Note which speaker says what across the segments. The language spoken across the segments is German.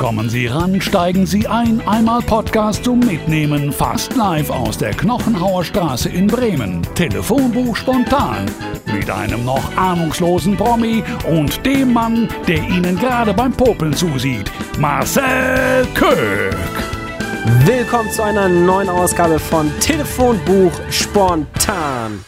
Speaker 1: Kommen Sie ran, steigen Sie ein, einmal Podcast zum Mitnehmen, fast live aus der Knochenhauer Straße in Bremen. Telefonbuch spontan. Mit einem noch ahnungslosen Promi und dem Mann, der Ihnen gerade beim Popeln zusieht. Marcel Köck.
Speaker 2: Willkommen zu einer neuen Ausgabe von Telefonbuch spontan.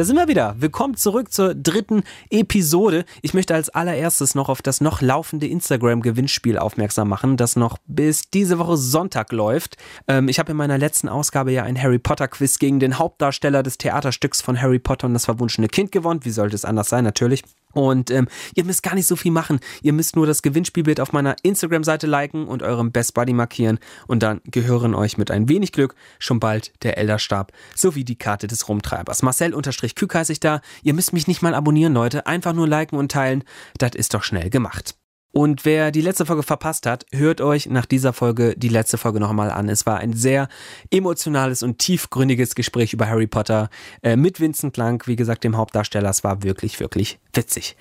Speaker 2: Da sind wir wieder. Willkommen zurück zur dritten Episode. Ich möchte als allererstes noch auf das noch laufende Instagram-Gewinnspiel aufmerksam machen, das noch bis diese Woche Sonntag läuft. Ähm, ich habe in meiner letzten Ausgabe ja ein Harry Potter-Quiz gegen den Hauptdarsteller des Theaterstücks von Harry Potter und das verwunschene Kind gewonnen. Wie sollte es anders sein? Natürlich. Und ähm, ihr müsst gar nicht so viel machen. Ihr müsst nur das Gewinnspielbild auf meiner Instagram-Seite liken und eurem Best Buddy markieren. Und dann gehören euch mit ein wenig Glück schon bald der Elderstab sowie die Karte des Rumtreibers. Marcel-Kück heiße ich da. Ihr müsst mich nicht mal abonnieren, Leute. Einfach nur liken und teilen. Das ist doch schnell gemacht. Und wer die letzte Folge verpasst hat, hört euch nach dieser Folge die letzte Folge nochmal an. Es war ein sehr emotionales und tiefgründiges Gespräch über Harry Potter äh, mit Vincent Lang, wie gesagt, dem Hauptdarsteller. Es war wirklich, wirklich witzig.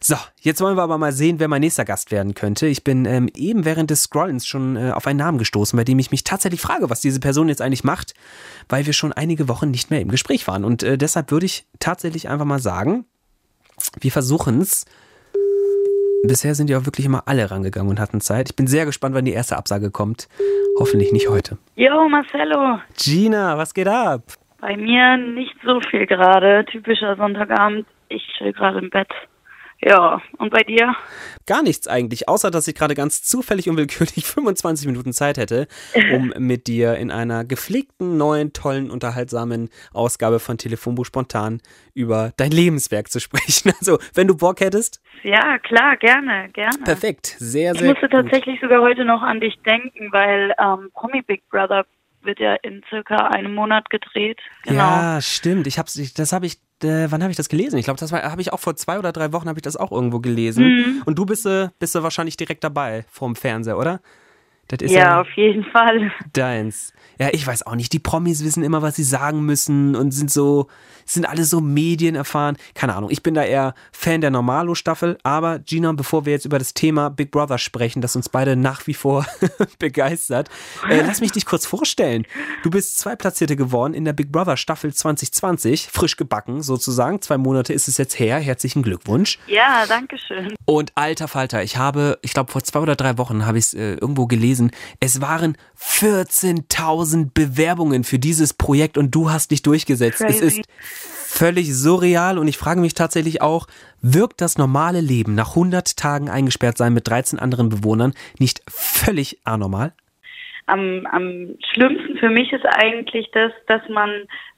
Speaker 2: So, jetzt wollen wir aber mal sehen, wer mein nächster Gast werden könnte. Ich bin ähm, eben während des Scrollens schon äh, auf einen Namen gestoßen, bei dem ich mich tatsächlich frage, was diese Person jetzt eigentlich macht, weil wir schon einige Wochen nicht mehr im Gespräch waren. Und äh, deshalb würde ich tatsächlich einfach mal sagen, wir versuchen es bisher sind ja auch wirklich immer alle rangegangen und hatten Zeit. Ich bin sehr gespannt, wann die erste Absage kommt. Hoffentlich nicht heute.
Speaker 3: Jo, Marcello.
Speaker 2: Gina, was geht ab?
Speaker 3: Bei mir nicht so viel gerade. Typischer Sonntagabend. Ich chill gerade im Bett. Ja, und bei dir?
Speaker 2: Gar nichts eigentlich, außer dass ich gerade ganz zufällig und willkürlich 25 Minuten Zeit hätte, um mit dir in einer gepflegten, neuen, tollen, unterhaltsamen Ausgabe von Telefonbuch spontan über dein Lebenswerk zu sprechen. Also, wenn du Bock hättest?
Speaker 3: Ja, klar, gerne, gerne.
Speaker 2: Perfekt, sehr, sehr
Speaker 3: Ich musste gut. tatsächlich sogar heute noch an dich denken, weil ähm, Promi Big Brother wird ja in circa einem Monat gedreht.
Speaker 2: Genau. Ja, stimmt. Ich hab's, das habe ich äh, wann habe ich das gelesen? Ich glaube, das habe ich auch vor zwei oder drei Wochen habe ich das auch irgendwo gelesen. Mhm. Und du bist, äh, bist du wahrscheinlich direkt dabei vorm Fernseher, oder?
Speaker 3: Das ist ja, ja auf jeden Fall.
Speaker 2: Deins. Ja, ich weiß auch nicht. Die Promis wissen immer, was sie sagen müssen und sind so, sind alle so medienerfahren. Keine Ahnung. Ich bin da eher Fan der Normalo-Staffel. Aber Gina, bevor wir jetzt über das Thema Big Brother sprechen, das uns beide nach wie vor begeistert, äh, lass mich dich kurz vorstellen. Du bist Zweitplatzierte geworden in der Big Brother Staffel 2020. Frisch gebacken sozusagen. Zwei Monate ist es jetzt her. Herzlichen Glückwunsch.
Speaker 3: Ja, danke schön.
Speaker 2: Und alter Falter, ich habe, ich glaube, vor zwei oder drei Wochen habe ich es äh, irgendwo gelesen. Es waren 14.000 1000 Bewerbungen für dieses Projekt und du hast dich durchgesetzt. Crazy. Es ist völlig surreal und ich frage mich tatsächlich auch, wirkt das normale Leben nach 100 Tagen eingesperrt sein mit 13 anderen Bewohnern nicht völlig anormal?
Speaker 3: Am, am schlimmsten für mich ist eigentlich das, dass man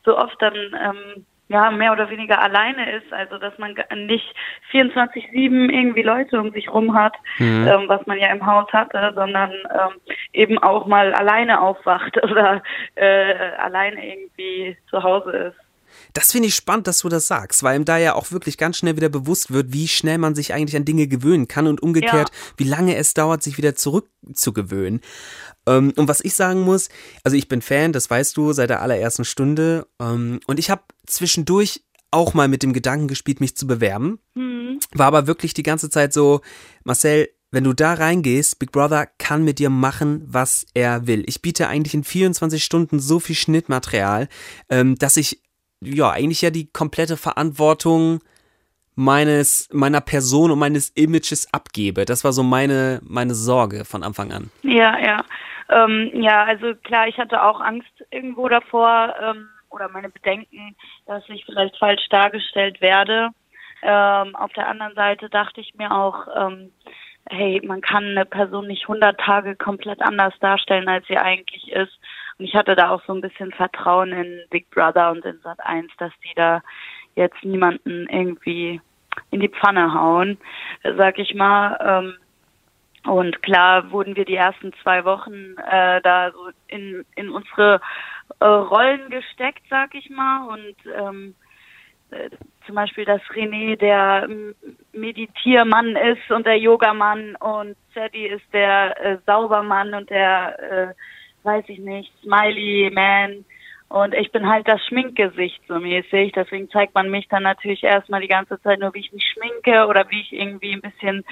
Speaker 3: so oft dann ähm, ja, mehr oder weniger alleine ist, also dass man nicht 24-7 irgendwie Leute um sich rum hat, mhm. ähm, was man ja im Haus hatte, sondern ähm, eben auch mal alleine aufwacht oder äh, alleine irgendwie zu Hause ist.
Speaker 2: Das finde ich spannend, dass du das sagst, weil ihm da ja auch wirklich ganz schnell wieder bewusst wird, wie schnell man sich eigentlich an Dinge gewöhnen kann und umgekehrt, ja. wie lange es dauert, sich wieder zurückzugewöhnen. Ähm, und was ich sagen muss, also ich bin Fan, das weißt du, seit der allerersten Stunde. Ähm, und ich habe zwischendurch auch mal mit dem Gedanken gespielt, mich zu bewerben. Mhm. War aber wirklich die ganze Zeit so, Marcel, wenn du da reingehst, Big Brother kann mit dir machen, was er will. Ich biete eigentlich in 24 Stunden so viel Schnittmaterial, ähm, dass ich ja eigentlich ja die komplette Verantwortung meines meiner Person und meines Images abgebe. Das war so meine meine Sorge von Anfang an.
Speaker 3: Ja, ja. Ähm, ja, also klar, ich hatte auch Angst irgendwo davor ähm, oder meine Bedenken, dass ich vielleicht falsch dargestellt werde. Ähm, auf der anderen Seite dachte ich mir auch, ähm, hey, man kann eine Person nicht 100 Tage komplett anders darstellen, als sie eigentlich ist. Und ich hatte da auch so ein bisschen Vertrauen in Big Brother und in Sat 1, dass die da jetzt niemanden irgendwie in die Pfanne hauen, sag ich mal. Ähm, und klar wurden wir die ersten zwei Wochen äh, da so in, in unsere äh, Rollen gesteckt, sag ich mal. Und ähm, äh, zum Beispiel, dass René der Meditiermann ist und der Yogamann und Sadie ist der äh, Saubermann und der, äh, weiß ich nicht, Smiley Man. Und ich bin halt das Schminkgesicht so mäßig. Deswegen zeigt man mich dann natürlich erstmal die ganze Zeit nur, wie ich mich schminke oder wie ich irgendwie ein bisschen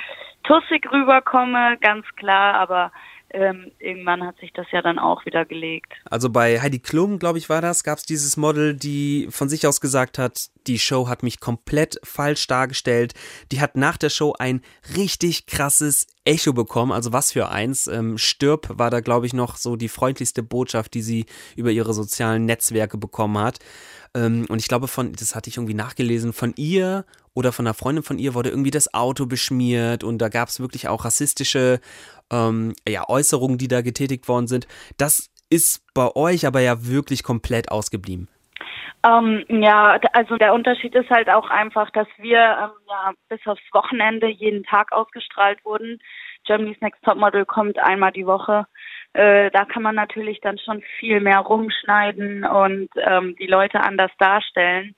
Speaker 3: tussig rüberkomme, ganz klar. Aber ähm, irgendwann hat sich das ja dann auch wieder gelegt.
Speaker 2: Also bei Heidi Klum, glaube ich, war das, gab es dieses Model, die von sich aus gesagt hat, die Show hat mich komplett falsch dargestellt. Die hat nach der Show ein richtig krasses Echo bekommen. Also was für eins. Ähm, Stirb war da, glaube ich, noch so die freundlichste Botschaft, die sie über ihre sozialen Netzwerke bekommen hat. Ähm, und ich glaube, von, das hatte ich irgendwie nachgelesen, von ihr oder von einer Freundin von ihr wurde irgendwie das Auto beschmiert und da gab es wirklich auch rassistische ähm, ja, Äußerungen, die da getätigt worden sind. Das ist bei euch aber ja wirklich komplett ausgeblieben.
Speaker 3: Ähm, ja, also der Unterschied ist halt auch einfach, dass wir ähm, ja bis aufs Wochenende jeden Tag ausgestrahlt wurden. Germany's Next Topmodel kommt einmal die Woche. Äh, da kann man natürlich dann schon viel mehr rumschneiden und ähm, die Leute anders darstellen.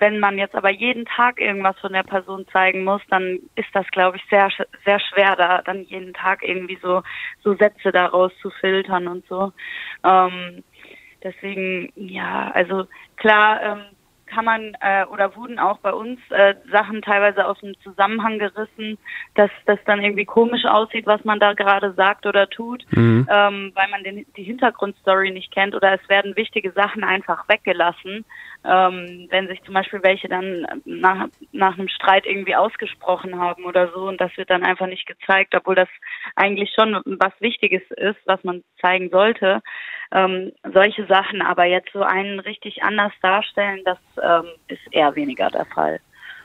Speaker 3: Wenn man jetzt aber jeden Tag irgendwas von der Person zeigen muss, dann ist das, glaube ich, sehr, sehr schwer, da dann jeden Tag irgendwie so, so Sätze daraus zu filtern und so. Ähm, deswegen, ja, also klar, ähm, kann man äh, oder wurden auch bei uns äh, Sachen teilweise aus dem Zusammenhang gerissen, dass das dann irgendwie komisch aussieht, was man da gerade sagt oder tut, mhm. ähm, weil man den, die Hintergrundstory nicht kennt oder es werden wichtige Sachen einfach weggelassen, ähm, wenn sich zum Beispiel welche dann nach, nach einem Streit irgendwie ausgesprochen haben oder so und das wird dann einfach nicht gezeigt, obwohl das eigentlich schon was Wichtiges ist, was man zeigen sollte. Ähm, solche Sachen, aber jetzt so einen richtig anders darstellen, das ähm, ist eher weniger der Fall.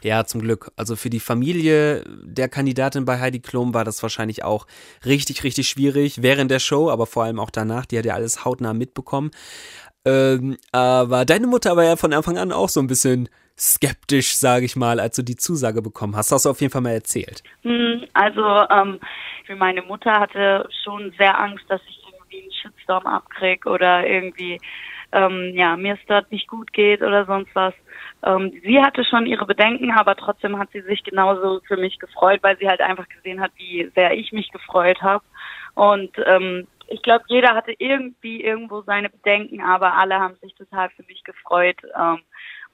Speaker 2: Ja, zum Glück. Also für die Familie der Kandidatin bei Heidi Klum war das wahrscheinlich auch richtig, richtig schwierig während der Show, aber vor allem auch danach. Die hat ja alles hautnah mitbekommen. Ähm, aber deine Mutter war ja von Anfang an auch so ein bisschen skeptisch, sage ich mal, als du die Zusage bekommen hast. Hast du auf jeden Fall mal erzählt?
Speaker 3: Hm, also ähm, meine Mutter hatte schon sehr Angst, dass ich irgendwie einen Shitstorm abkrieg oder irgendwie ähm, ja mir es dort nicht gut geht oder sonst was. Ähm, sie hatte schon ihre Bedenken, aber trotzdem hat sie sich genauso für mich gefreut, weil sie halt einfach gesehen hat, wie sehr ich mich gefreut habe. Und ähm, ich glaube, jeder hatte irgendwie irgendwo seine Bedenken, aber alle haben sich total für mich gefreut. Ähm,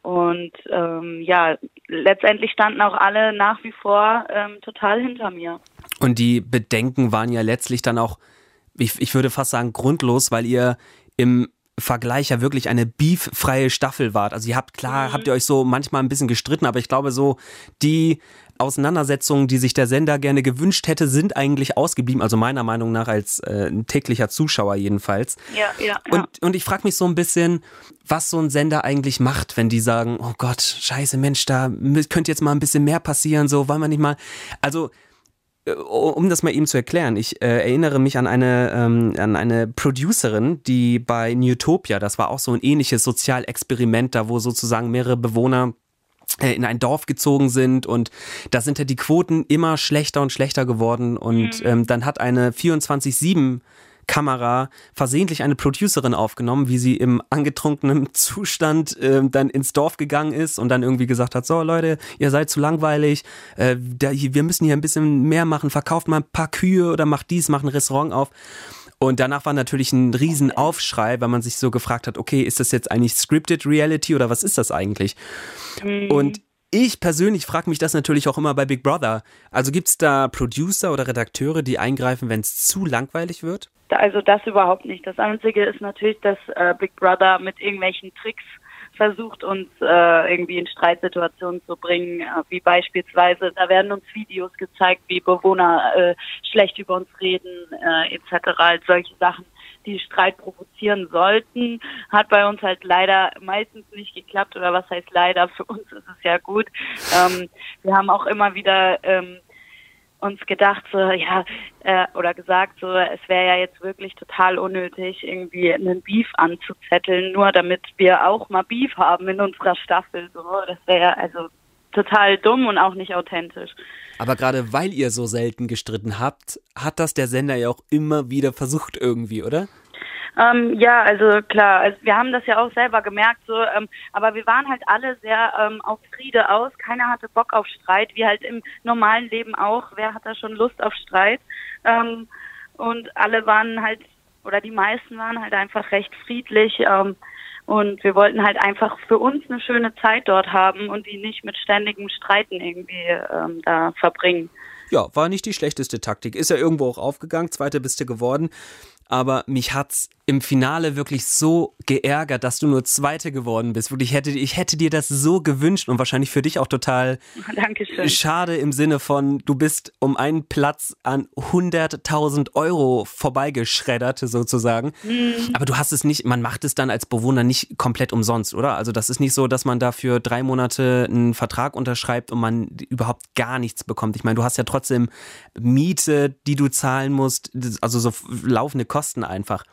Speaker 3: und ähm, ja, letztendlich standen auch alle nach wie vor ähm, total hinter mir.
Speaker 2: Und die Bedenken waren ja letztlich dann auch, ich, ich würde fast sagen, grundlos, weil ihr im Vergleich ja wirklich eine beeffreie Staffel wart. Also ihr habt klar, mhm. habt ihr euch so manchmal ein bisschen gestritten, aber ich glaube so die Auseinandersetzungen, die sich der Sender gerne gewünscht hätte, sind eigentlich ausgeblieben. Also meiner Meinung nach als äh, täglicher Zuschauer jedenfalls.
Speaker 3: Ja, ja.
Speaker 2: ja. Und, und ich frage mich so ein bisschen, was so ein Sender eigentlich macht, wenn die sagen, oh Gott, scheiße Mensch, da könnte jetzt mal ein bisschen mehr passieren, so wollen wir nicht mal. Also um das mal eben zu erklären, ich äh, erinnere mich an eine, ähm, an eine Producerin, die bei Newtopia, das war auch so ein ähnliches Sozialexperiment, da wo sozusagen mehrere Bewohner äh, in ein Dorf gezogen sind und da sind ja die Quoten immer schlechter und schlechter geworden und mhm. ähm, dann hat eine 24-7 Kamera versehentlich eine Producerin aufgenommen, wie sie im angetrunkenen Zustand äh, dann ins Dorf gegangen ist und dann irgendwie gesagt hat, so Leute, ihr seid zu langweilig, äh, der, wir müssen hier ein bisschen mehr machen, verkauft mal ein paar Kühe oder macht dies, macht ein Restaurant auf. Und danach war natürlich ein Riesenaufschrei, weil man sich so gefragt hat, okay, ist das jetzt eigentlich scripted Reality oder was ist das eigentlich? Mhm. Und ich persönlich frage mich das natürlich auch immer bei Big Brother. Also gibt es da Producer oder Redakteure, die eingreifen, wenn es zu langweilig wird?
Speaker 3: Also das überhaupt nicht. Das Einzige ist natürlich, dass äh, Big Brother mit irgendwelchen Tricks versucht, uns äh, irgendwie in Streitsituationen zu bringen, äh, wie beispielsweise, da werden uns Videos gezeigt, wie Bewohner äh, schlecht über uns reden, äh, etc. Also solche Sachen, die Streit provozieren sollten, hat bei uns halt leider meistens nicht geklappt oder was heißt leider, für uns ist es ja gut. Ähm, wir haben auch immer wieder ähm, uns gedacht, so, ja, äh, oder gesagt, so, es wäre ja jetzt wirklich total unnötig, irgendwie einen Beef anzuzetteln, nur damit wir auch mal Beef haben in unserer Staffel. So, das wäre ja also total dumm und auch nicht authentisch.
Speaker 2: Aber gerade weil ihr so selten gestritten habt, hat das der Sender ja auch immer wieder versucht irgendwie, oder?
Speaker 3: Ähm, ja, also klar, also wir haben das ja auch selber gemerkt, so, ähm, aber wir waren halt alle sehr ähm, auf Friede aus. Keiner hatte Bock auf Streit, wie halt im normalen Leben auch. Wer hat da schon Lust auf Streit? Ähm, und alle waren halt oder die meisten waren halt einfach recht friedlich. Ähm, und wir wollten halt einfach für uns eine schöne Zeit dort haben und die nicht mit ständigem Streiten irgendwie ähm, da verbringen.
Speaker 2: Ja, war nicht die schlechteste Taktik. Ist ja irgendwo auch aufgegangen. Zweite bist du geworden. Aber mich hat's im Finale wirklich so geärgert, dass du nur Zweite geworden bist. Wirklich, ich hätte, ich hätte dir das so gewünscht und wahrscheinlich für dich auch total
Speaker 3: Dankeschön.
Speaker 2: schade im Sinne von, du bist um einen Platz an 100.000 Euro vorbeigeschreddert sozusagen. Mhm. Aber du hast es nicht, man macht es dann als Bewohner nicht komplett umsonst, oder? Also das ist nicht so, dass man dafür drei Monate einen Vertrag unterschreibt und man überhaupt gar nichts bekommt. Ich meine, du hast ja trotzdem Miete, die du zahlen musst, also so laufende Kosten einfach.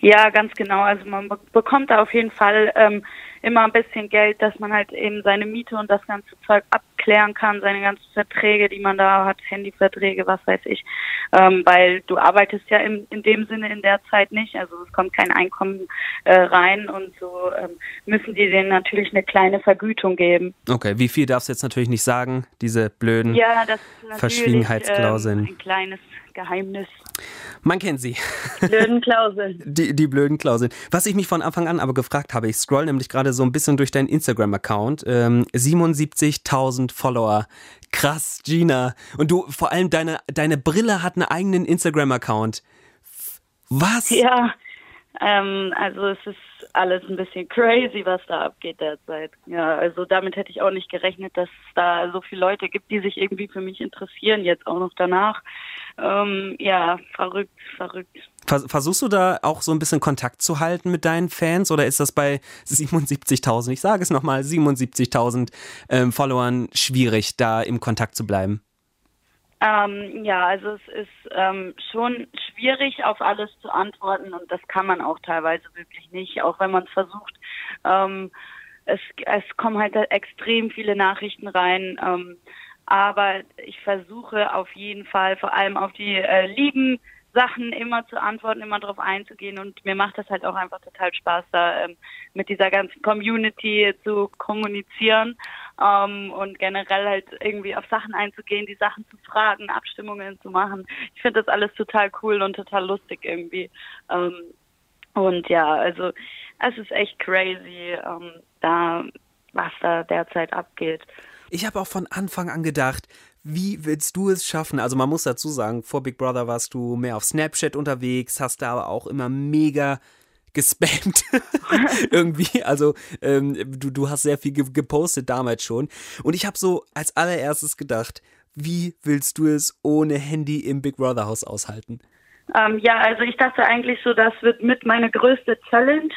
Speaker 3: Ja, ganz genau. Also man bekommt da auf jeden Fall ähm, immer ein bisschen Geld, dass man halt eben seine Miete und das ganze Zeug abklären kann, seine ganzen Verträge, die man da hat, Handyverträge, was weiß ich. Ähm, weil du arbeitest ja in, in dem Sinne in der Zeit nicht, also es kommt kein Einkommen äh, rein und so ähm, müssen die denen natürlich eine kleine Vergütung geben.
Speaker 2: Okay, wie viel darfst du jetzt natürlich nicht sagen, diese blöden ja, Verschwiegenheitsklauseln?
Speaker 3: Ähm, ein kleines Geheimnis.
Speaker 2: Man kennt sie.
Speaker 3: Blöden Klauseln.
Speaker 2: Die, die blöden Klauseln. Was ich mich von Anfang an aber gefragt habe, ich scroll nämlich gerade so ein bisschen durch deinen Instagram-Account. Ähm, 77.000 Follower. Krass, Gina. Und du, vor allem deine, deine Brille hat einen eigenen Instagram-Account. Was?
Speaker 3: Ja, ähm, also es ist alles ein bisschen crazy, was da abgeht derzeit. Ja, also damit hätte ich auch nicht gerechnet, dass es da so viele Leute gibt, die sich irgendwie für mich interessieren, jetzt auch noch danach. Ähm, ja, verrückt, verrückt.
Speaker 2: Versuchst du da auch so ein bisschen Kontakt zu halten mit deinen Fans oder ist das bei 77.000, ich sage es nochmal, 77.000 ähm, Followern schwierig, da im Kontakt zu bleiben?
Speaker 3: Ähm, ja, also es ist ähm, schon schwierig, auf alles zu antworten und das kann man auch teilweise wirklich nicht, auch wenn man es versucht. Ähm, es, es kommen halt extrem viele Nachrichten rein, ähm, aber ich versuche auf jeden Fall vor allem auf die äh, lieben Sachen immer zu antworten, immer darauf einzugehen und mir macht das halt auch einfach total Spaß, da ähm, mit dieser ganzen Community zu kommunizieren ähm, und generell halt irgendwie auf Sachen einzugehen, die Sachen zu fragen, Abstimmungen zu machen. Ich finde das alles total cool und total lustig irgendwie. Ähm, und ja, also es ist echt crazy, ähm, da was da derzeit abgeht.
Speaker 2: Ich habe auch von Anfang an gedacht, wie willst du es schaffen? Also man muss dazu sagen, vor Big Brother warst du mehr auf Snapchat unterwegs, hast da aber auch immer mega gespammt. Irgendwie. Also ähm, du, du hast sehr viel gepostet damals schon. Und ich habe so als allererstes gedacht, wie willst du es ohne Handy im Big Brother Haus aushalten?
Speaker 3: Ähm, ja, also ich dachte eigentlich so, das wird mit meine größte Challenge,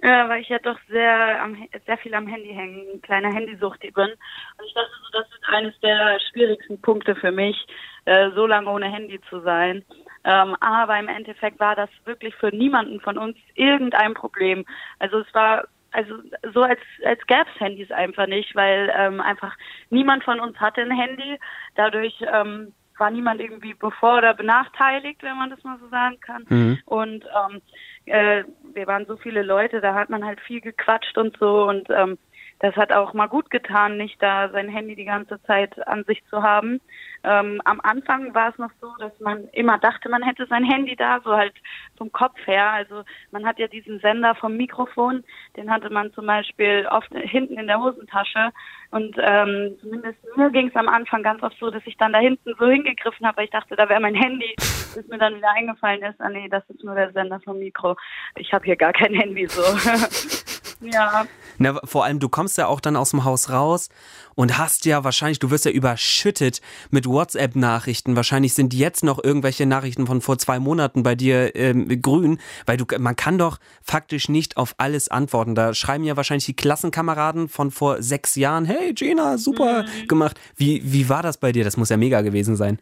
Speaker 3: äh, weil ich ja doch sehr, am, sehr viel am Handy hänge, ein kleiner Handysucht bin. Und ich dachte so, das wird eines der schwierigsten Punkte für mich, äh, so lange ohne Handy zu sein. Ähm, aber im Endeffekt war das wirklich für niemanden von uns irgendein Problem. Also es war also so als als gäbe es Handys einfach nicht, weil ähm, einfach niemand von uns hatte ein Handy. Dadurch ähm, war niemand irgendwie bevor oder benachteiligt, wenn man das mal so sagen kann. Mhm. Und ähm, äh, wir waren so viele Leute, da hat man halt viel gequatscht und so und ähm, das hat auch mal gut getan, nicht da sein Handy die ganze Zeit an sich zu haben. Ähm, am Anfang war es noch so, dass man immer dachte, man hätte sein Handy da, so halt vom Kopf her. Also man hat ja diesen Sender vom Mikrofon, den hatte man zum Beispiel oft hinten in der Hosentasche. Und ähm, zumindest mir ging es am Anfang ganz oft so, dass ich dann da hinten so hingegriffen habe, weil ich dachte, da wäre mein Handy, bis mir dann wieder eingefallen ist, ah nee, das ist nur der Sender vom Mikro. Ich habe hier gar kein Handy so.
Speaker 2: Ja. Na, vor allem, du kommst ja auch dann aus dem Haus raus und hast ja wahrscheinlich, du wirst ja überschüttet mit WhatsApp-Nachrichten. Wahrscheinlich sind jetzt noch irgendwelche Nachrichten von vor zwei Monaten bei dir ähm, grün, weil du, man kann doch faktisch nicht auf alles antworten. Da schreiben ja wahrscheinlich die Klassenkameraden von vor sechs Jahren, hey Gina, super mhm. gemacht. Wie, wie war das bei dir? Das muss ja mega gewesen sein.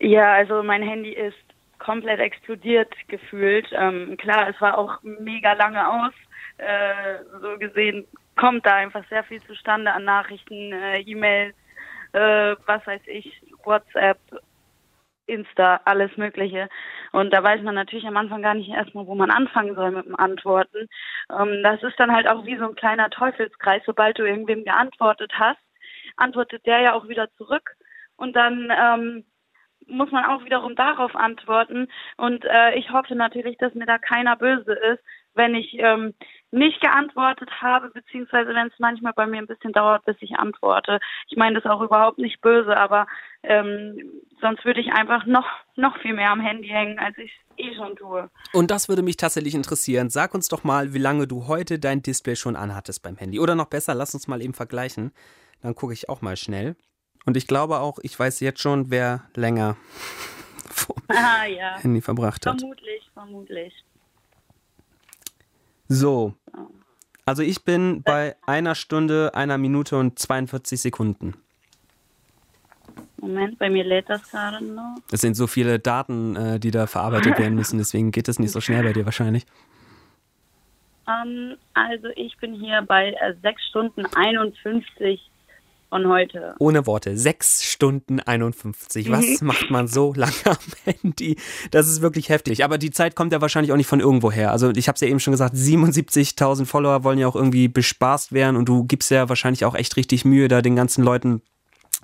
Speaker 3: Ja, also mein Handy ist komplett explodiert gefühlt. Ähm, klar, es war auch mega lange aus äh, so gesehen kommt da einfach sehr viel zustande an Nachrichten, äh, E-Mails, äh, was weiß ich, WhatsApp, Insta, alles Mögliche. Und da weiß man natürlich am Anfang gar nicht erstmal, wo man anfangen soll mit dem Antworten. Ähm, das ist dann halt auch wie so ein kleiner Teufelskreis. Sobald du irgendwem geantwortet hast, antwortet der ja auch wieder zurück. Und dann ähm, muss man auch wiederum darauf antworten. Und äh, ich hoffe natürlich, dass mir da keiner böse ist, wenn ich ähm, nicht geantwortet habe, beziehungsweise wenn es manchmal bei mir ein bisschen dauert, bis ich antworte. Ich meine das ist auch überhaupt nicht böse, aber ähm, sonst würde ich einfach noch, noch viel mehr am Handy hängen, als ich eh schon tue.
Speaker 2: Und das würde mich tatsächlich interessieren. Sag uns doch mal, wie lange du heute dein Display schon anhattest beim Handy. Oder noch besser, lass uns mal eben vergleichen. Dann gucke ich auch mal schnell. Und ich glaube auch, ich weiß jetzt schon, wer länger
Speaker 3: vor ah, ja.
Speaker 2: Handy verbracht hat.
Speaker 3: Vermutlich, vermutlich.
Speaker 2: So. Also ich bin bei einer Stunde, einer Minute und 42 Sekunden.
Speaker 3: Moment, bei mir lädt das gerade noch.
Speaker 2: Es sind so viele Daten, äh, die da verarbeitet werden müssen, deswegen geht das nicht so schnell bei dir wahrscheinlich.
Speaker 3: Um, ähm, also ich bin hier bei äh, 6 Stunden 51 von heute.
Speaker 2: Ohne Worte. 6 Stunden 51. Was mhm. macht man so lange am Handy? Das ist wirklich heftig. Aber die Zeit kommt ja wahrscheinlich auch nicht von irgendwo her. Also ich habe es ja eben schon gesagt, 77.000 Follower wollen ja auch irgendwie bespaßt werden und du gibst ja wahrscheinlich auch echt richtig Mühe, da den ganzen Leuten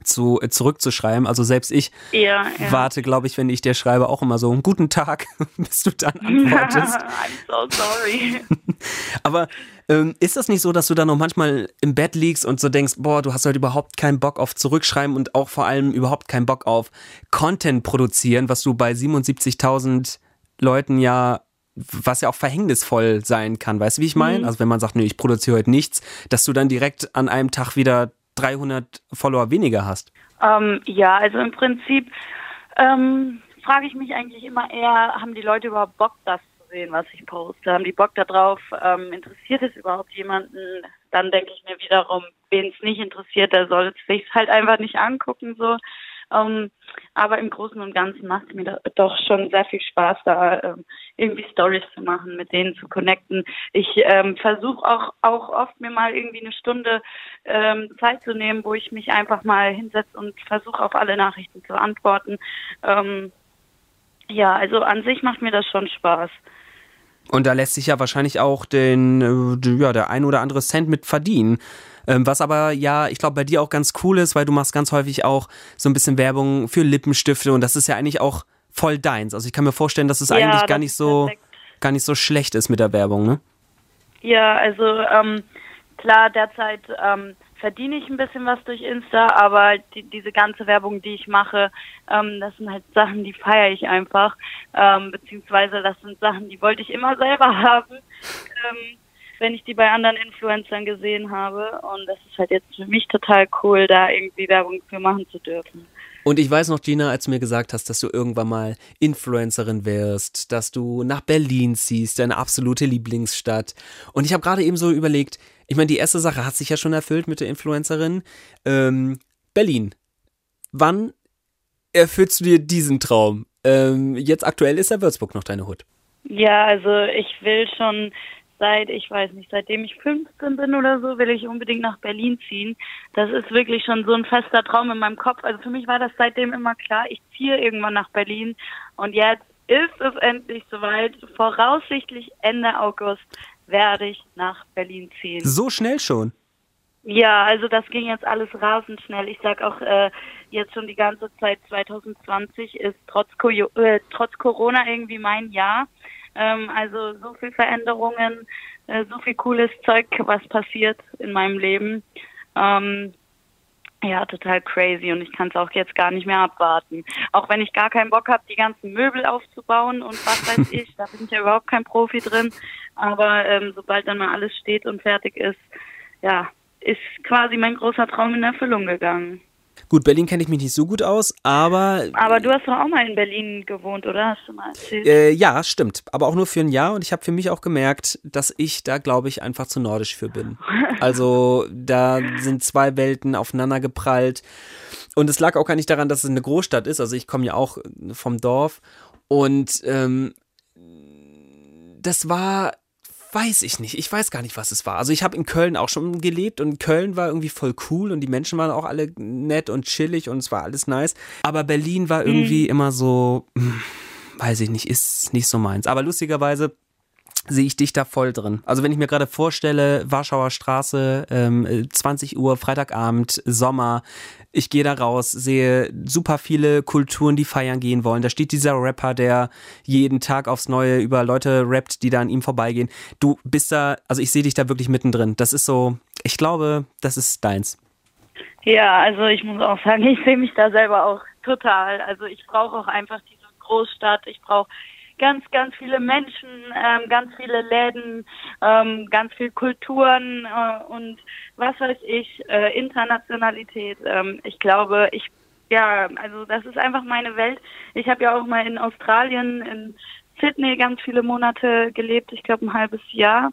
Speaker 2: zu, äh, zurückzuschreiben. Also selbst ich
Speaker 3: ja, ja.
Speaker 2: warte, glaube ich, wenn ich dir schreibe, auch immer so einen guten Tag, bis du dann antwortest.
Speaker 3: I'm so sorry.
Speaker 2: Aber ähm, ist das nicht so, dass du dann noch manchmal im Bett liegst und so denkst, boah, du hast heute überhaupt keinen Bock auf Zurückschreiben und auch vor allem überhaupt keinen Bock auf Content produzieren, was du bei 77.000 Leuten ja was ja auch verhängnisvoll sein kann, weißt du, wie ich meine? Mhm. Also wenn man sagt, nee, ich produziere heute nichts, dass du dann direkt an einem Tag wieder 300 Follower weniger hast?
Speaker 3: Ähm, ja, also im Prinzip ähm, frage ich mich eigentlich immer eher, haben die Leute überhaupt Bock, das zu sehen, was ich poste? Haben die Bock darauf? Ähm, interessiert es überhaupt jemanden? Dann denke ich mir wiederum, wen es nicht interessiert, der soll es sich halt einfach nicht angucken. So. Ähm, aber im Großen und Ganzen macht es mir doch schon sehr viel Spaß, da ähm, irgendwie Stories zu machen, mit denen zu connecten. Ich ähm, versuche auch, auch oft mir mal irgendwie eine Stunde ähm, Zeit zu nehmen, wo ich mich einfach mal hinsetze und versuche auf alle Nachrichten zu antworten. Ähm, ja, also an sich macht mir das schon Spaß.
Speaker 2: Und da lässt sich ja wahrscheinlich auch den, äh, ja, der ein oder andere Cent mit verdienen. Ähm, was aber ja, ich glaube, bei dir auch ganz cool ist, weil du machst ganz häufig auch so ein bisschen Werbung für Lippenstifte und das ist ja eigentlich auch voll deins. Also ich kann mir vorstellen, dass es ja, eigentlich gar nicht so gar nicht so schlecht ist mit der Werbung, ne?
Speaker 3: Ja, also ähm, klar, derzeit ähm, verdiene ich ein bisschen was durch Insta, aber die, diese ganze Werbung, die ich mache, ähm, das sind halt Sachen, die feiere ich einfach, ähm, beziehungsweise das sind Sachen, die wollte ich immer selber haben. Ähm, wenn ich die bei anderen Influencern gesehen habe. Und das ist halt jetzt für mich total cool, da irgendwie Werbung für machen zu dürfen.
Speaker 2: Und ich weiß noch, Gina, als du mir gesagt hast, dass du irgendwann mal Influencerin wirst, dass du nach Berlin ziehst, deine absolute Lieblingsstadt. Und ich habe gerade eben so überlegt, ich meine, die erste Sache hat sich ja schon erfüllt mit der Influencerin. Ähm, Berlin. Wann erfüllst du dir diesen Traum? Ähm, jetzt aktuell ist ja Würzburg noch deine Hut.
Speaker 3: Ja, also ich will schon seit, ich weiß nicht, seitdem ich 15 bin oder so, will ich unbedingt nach Berlin ziehen. Das ist wirklich schon so ein fester Traum in meinem Kopf. Also für mich war das seitdem immer klar, ich ziehe irgendwann nach Berlin. Und jetzt ist es endlich soweit. Voraussichtlich Ende August werde ich nach Berlin ziehen.
Speaker 2: So schnell schon?
Speaker 3: Ja, also das ging jetzt alles rasend schnell. Ich sag auch äh, jetzt schon die ganze Zeit 2020 ist trotz, äh, trotz Corona irgendwie mein Jahr. Ähm, also so viel Veränderungen, äh, so viel cooles Zeug, was passiert in meinem Leben. Ähm, ja, total crazy und ich kann es auch jetzt gar nicht mehr abwarten. Auch wenn ich gar keinen Bock habe, die ganzen Möbel aufzubauen und was weiß ich, da bin ich ja überhaupt kein Profi drin. Aber ähm, sobald dann mal alles steht und fertig ist, ja, ist quasi mein großer Traum in Erfüllung gegangen.
Speaker 2: Gut, Berlin kenne ich mich nicht so gut aus, aber.
Speaker 3: Aber du hast doch auch mal in Berlin gewohnt, oder? Hast du mal erzählt?
Speaker 2: Äh, ja, stimmt. Aber auch nur für ein Jahr. Und ich habe für mich auch gemerkt, dass ich da, glaube ich, einfach zu nordisch für bin. Also da sind zwei Welten aufeinander geprallt. Und es lag auch gar nicht daran, dass es eine Großstadt ist. Also ich komme ja auch vom Dorf. Und ähm, das war weiß ich nicht. Ich weiß gar nicht, was es war. Also ich habe in Köln auch schon gelebt und Köln war irgendwie voll cool und die Menschen waren auch alle nett und chillig und es war alles nice. Aber Berlin war irgendwie mhm. immer so, hm, weiß ich nicht, ist nicht so meins. Aber lustigerweise sehe ich dich da voll drin. Also wenn ich mir gerade vorstelle, Warschauer Straße, ähm, 20 Uhr, Freitagabend, Sommer, ich gehe da raus, sehe super viele Kulturen, die feiern gehen wollen. Da steht dieser Rapper, der jeden Tag aufs Neue über Leute rappt, die da an ihm vorbeigehen. Du bist da, also ich sehe dich da wirklich mittendrin. Das ist so, ich glaube, das ist deins.
Speaker 3: Ja, also ich muss auch sagen, ich sehe mich da selber auch total. Also ich brauche auch einfach diese Großstadt. Ich brauche ganz, ganz viele Menschen, ähm, ganz viele Läden, ähm, ganz viel Kulturen äh, und was weiß ich, äh, Internationalität. Ähm, ich glaube, ich ja, also das ist einfach meine Welt. Ich habe ja auch mal in Australien, in Sydney ganz viele Monate gelebt, ich glaube ein halbes Jahr.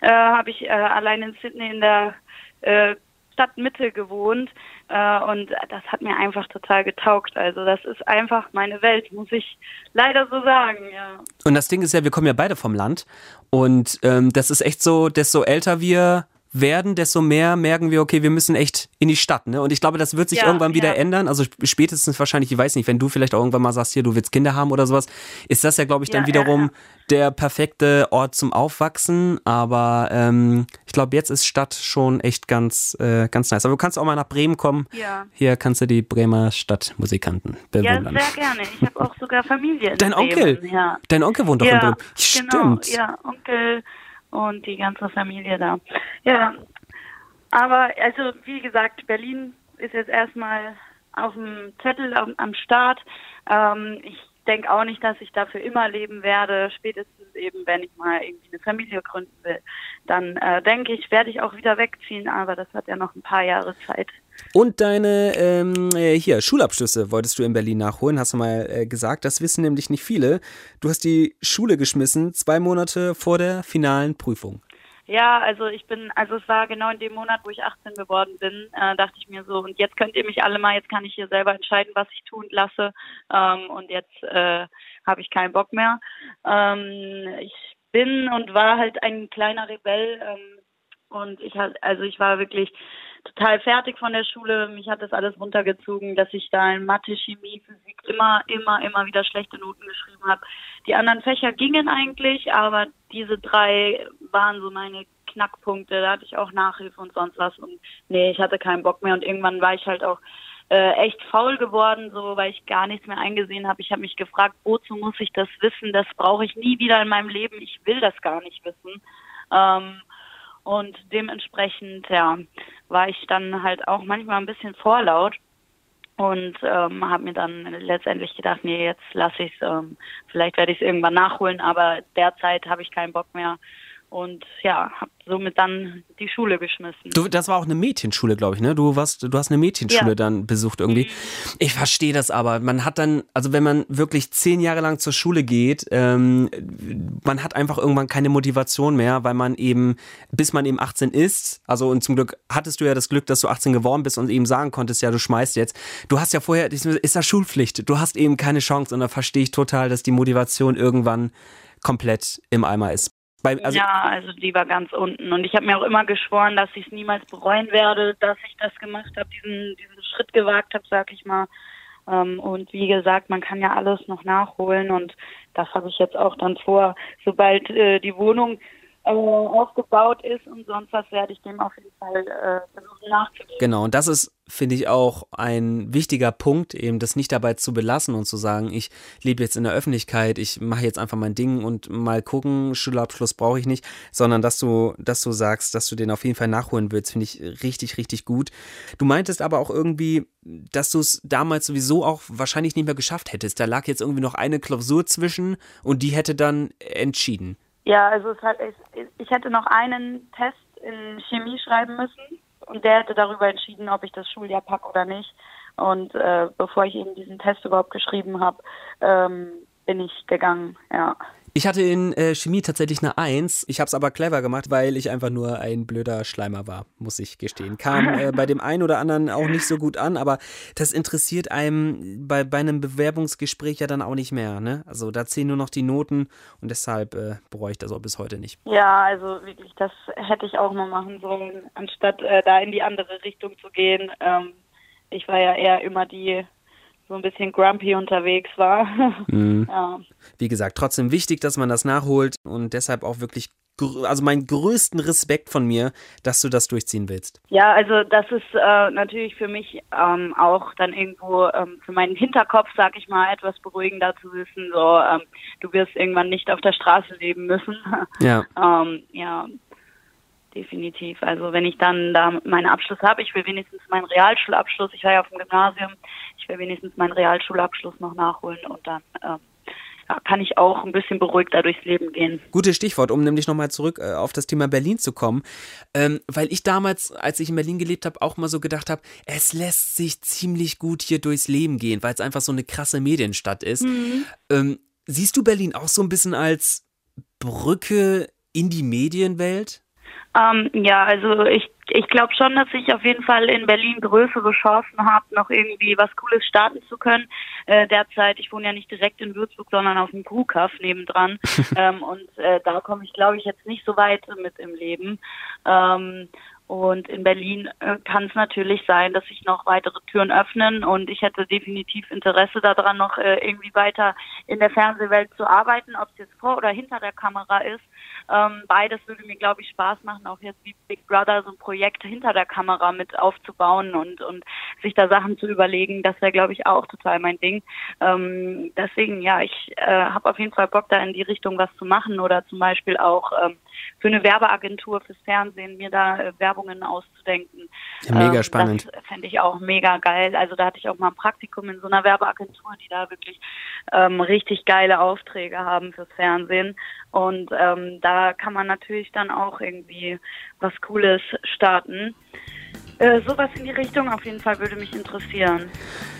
Speaker 3: Äh, habe ich äh, allein in Sydney in der äh, Stadtmitte gewohnt äh, und das hat mir einfach total getaugt. Also das ist einfach meine Welt, muss ich leider so sagen, ja.
Speaker 2: Und das Ding ist ja, wir kommen ja beide vom Land und ähm, das ist echt so, desto älter wir werden, desto mehr merken wir, okay, wir müssen echt in die Stadt. Ne? Und ich glaube, das wird sich ja, irgendwann wieder ja. ändern. Also spätestens wahrscheinlich, ich weiß nicht, wenn du vielleicht auch irgendwann mal sagst, hier, du willst Kinder haben oder sowas, ist das ja, glaube ich, dann ja, wiederum der perfekte Ort zum Aufwachsen. Aber ähm, ich glaube, jetzt ist Stadt schon echt ganz, äh, ganz nice. Aber du kannst auch mal nach Bremen kommen. Ja. Hier kannst du die Bremer Stadtmusikanten bewundern.
Speaker 3: Ja, sehr gerne. Ich habe auch sogar Familie.
Speaker 2: Dein Onkel? Ja. Dein Onkel wohnt doch in Bremen. Genau. Stimmt.
Speaker 3: Genau, ja, Onkel und die ganze Familie da. Ja, aber also wie gesagt, Berlin ist jetzt erstmal auf dem Zettel am, am Start. Ähm, ich denke auch nicht, dass ich dafür immer leben werde. Spätestens eben, wenn ich mal irgendwie eine Familie gründen will, dann äh, denke ich, werde ich auch wieder wegziehen. Aber das hat ja noch ein paar Jahre Zeit.
Speaker 2: Und deine ähm, äh, hier Schulabschlüsse wolltest du in Berlin nachholen, hast du mal äh, gesagt. Das wissen nämlich nicht viele. Du hast die Schule geschmissen, zwei Monate vor der finalen Prüfung.
Speaker 3: Ja, also ich bin, also es war genau in dem Monat, wo ich 18 geworden bin, äh, dachte ich mir so, und jetzt könnt ihr mich alle mal, jetzt kann ich hier selber entscheiden, was ich tun lasse. Ähm, und jetzt äh, habe ich keinen Bock mehr. Ähm, ich bin und war halt ein kleiner Rebell ähm, und ich halt, also ich war wirklich total fertig von der Schule. Mich hat das alles runtergezogen, dass ich da in Mathe, Chemie, Physik immer, immer, immer wieder schlechte Noten geschrieben habe. Die anderen Fächer gingen eigentlich, aber diese drei waren so meine Knackpunkte. Da hatte ich auch Nachhilfe und sonst was. Und nee, ich hatte keinen Bock mehr. Und irgendwann war ich halt auch äh, echt faul geworden, so weil ich gar nichts mehr eingesehen habe. Ich habe mich gefragt, wozu muss ich das wissen? Das brauche ich nie wieder in meinem Leben. Ich will das gar nicht wissen. Ähm, und dementsprechend, ja, war ich dann halt auch manchmal ein bisschen vorlaut und ähm, habe mir dann letztendlich gedacht, nee, jetzt lasse ich es, ähm, vielleicht werde ich es irgendwann nachholen, aber derzeit habe ich keinen Bock mehr und ja, habe somit dann die Schule geschmissen.
Speaker 2: Du, das war auch eine Mädchenschule, glaube ich, ne? Du warst, du hast eine Mädchenschule ja. dann besucht irgendwie. Mhm. Ich verstehe das aber. Man hat dann, also wenn man wirklich zehn Jahre lang zur Schule geht, ähm, man hat einfach irgendwann keine Motivation mehr, weil man eben, bis man eben 18 ist, also und zum Glück hattest du ja das Glück, dass du 18 geworden bist und eben sagen konntest, ja, du schmeißt jetzt. Du hast ja vorher, ist das Schulpflicht. Du hast eben keine Chance und da verstehe ich total, dass die Motivation irgendwann komplett im Eimer ist.
Speaker 3: Bei, also ja, also die war ganz unten. Und ich habe mir auch immer geschworen, dass ich es niemals bereuen werde, dass ich das gemacht habe, diesen, diesen Schritt gewagt habe, sag ich mal. Ähm, und wie gesagt, man kann ja alles noch nachholen und das habe ich jetzt auch dann vor, sobald äh, die Wohnung äh, aufgebaut ist und sonst was werde ich dem auf jeden Fall äh, versuchen nachzugehen.
Speaker 2: Genau, und das ist finde ich auch ein wichtiger Punkt, eben das nicht dabei zu belassen und zu sagen, ich lebe jetzt in der Öffentlichkeit, ich mache jetzt einfach mein Ding und mal gucken, Schulabschluss brauche ich nicht, sondern dass du, dass du sagst, dass du den auf jeden Fall nachholen willst, finde ich richtig, richtig gut. Du meintest aber auch irgendwie, dass du es damals sowieso auch wahrscheinlich nicht mehr geschafft hättest. Da lag jetzt irgendwie noch eine Klausur zwischen und die hätte dann entschieden.
Speaker 3: Ja, also hat, ich, ich hätte noch einen Test in Chemie schreiben müssen und der hätte darüber entschieden, ob ich das Schuljahr packe oder nicht. Und äh, bevor ich eben diesen Test überhaupt geschrieben habe, ähm, bin ich gegangen, ja.
Speaker 2: Ich hatte in äh, Chemie tatsächlich eine Eins. Ich habe es aber clever gemacht, weil ich einfach nur ein blöder Schleimer war, muss ich gestehen. Kam äh, bei dem einen oder anderen auch nicht so gut an, aber das interessiert einem bei, bei einem Bewerbungsgespräch ja dann auch nicht mehr. Ne? Also da zählen nur noch die Noten und deshalb äh, bereue ich das auch bis heute nicht.
Speaker 3: Ja, also wirklich, das hätte ich auch mal machen sollen, anstatt äh, da in die andere Richtung zu gehen. Ähm, ich war ja eher immer die so ein bisschen grumpy unterwegs war.
Speaker 2: Mhm. Ja. Wie gesagt, trotzdem wichtig, dass man das nachholt und deshalb auch wirklich also meinen größten Respekt von mir, dass du das durchziehen willst.
Speaker 3: Ja, also das ist äh, natürlich für mich ähm, auch dann irgendwo ähm, für meinen Hinterkopf, sag ich mal, etwas beruhigender zu wissen, so ähm, du wirst irgendwann nicht auf der Straße leben müssen.
Speaker 2: Ja.
Speaker 3: Ähm, ja, definitiv. Also wenn ich dann da meinen Abschluss habe, ich will wenigstens meinen Realschulabschluss, ich war ja auf dem Gymnasium, ich will wenigstens meinen Realschulabschluss noch nachholen und dann ähm, ja, kann ich auch ein bisschen beruhigter durchs Leben gehen.
Speaker 2: Gutes Stichwort, um nämlich nochmal zurück äh, auf das Thema Berlin zu kommen. Ähm, weil ich damals, als ich in Berlin gelebt habe, auch mal so gedacht habe, es lässt sich ziemlich gut hier durchs Leben gehen, weil es einfach so eine krasse Medienstadt ist. Mhm. Ähm, siehst du Berlin auch so ein bisschen als Brücke in die Medienwelt?
Speaker 3: Ähm, ja, also ich, ich glaube schon, dass ich auf jeden Fall in Berlin größere Chancen habe, noch irgendwie was Cooles starten zu können. Äh, derzeit, ich wohne ja nicht direkt in Würzburg, sondern auf dem Kuhkaff nebendran. ähm, und äh, da komme ich, glaube ich, jetzt nicht so weit mit im Leben. Ähm, und in Berlin äh, kann es natürlich sein, dass sich noch weitere Türen öffnen und ich hätte definitiv Interesse daran, noch äh, irgendwie weiter in der Fernsehwelt zu arbeiten, ob es jetzt vor oder hinter der Kamera ist. Ähm, beides würde mir, glaube ich, Spaß machen, auch jetzt wie Big Brother so ein Projekt hinter der Kamera mit aufzubauen und, und sich da Sachen zu überlegen. Das wäre, glaube ich, auch total mein Ding. Ähm, deswegen, ja, ich äh, habe auf jeden Fall Bock, da in die Richtung was zu machen oder zum Beispiel auch ähm, für eine Werbeagentur fürs Fernsehen mir da äh, Werbungen auszudenken.
Speaker 2: Ja, mega ähm, spannend.
Speaker 3: Das fände ich auch mega geil. Also da hatte ich auch mal ein Praktikum in so einer Werbeagentur, die da wirklich ähm, richtig geile Aufträge haben fürs Fernsehen. Und ähm, da kann man natürlich dann auch irgendwie was Cooles starten. Äh, sowas in die Richtung auf jeden Fall würde mich interessieren.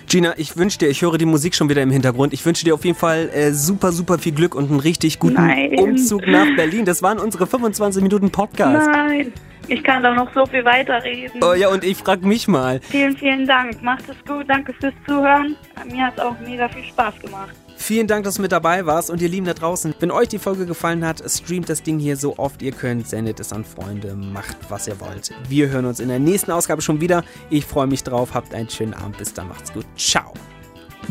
Speaker 2: Gina, ich wünsche dir, ich höre die Musik schon wieder im Hintergrund. Ich wünsche dir auf jeden Fall äh, super, super viel Glück und einen richtig guten Nein. Umzug nach Berlin. Das waren unsere 25 Minuten Podcast.
Speaker 3: Nein, ich kann doch noch so viel weiterreden.
Speaker 2: Oh ja, und ich frage mich mal.
Speaker 3: Vielen, vielen Dank. Macht es gut. Danke fürs Zuhören. Mir hat es auch mega viel Spaß gemacht.
Speaker 2: Vielen Dank, dass du mit dabei warst und ihr Lieben da draußen. Wenn euch die Folge gefallen hat, streamt das Ding hier so oft ihr könnt, sendet es an Freunde, macht was ihr wollt. Wir hören uns in der nächsten Ausgabe schon wieder. Ich freue mich drauf. Habt einen schönen Abend. Bis dann. Macht's gut. Ciao.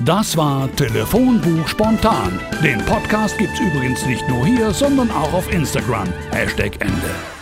Speaker 1: Das war Telefonbuch spontan. Den Podcast gibt's übrigens nicht nur hier, sondern auch auf Instagram. Hashtag Ende.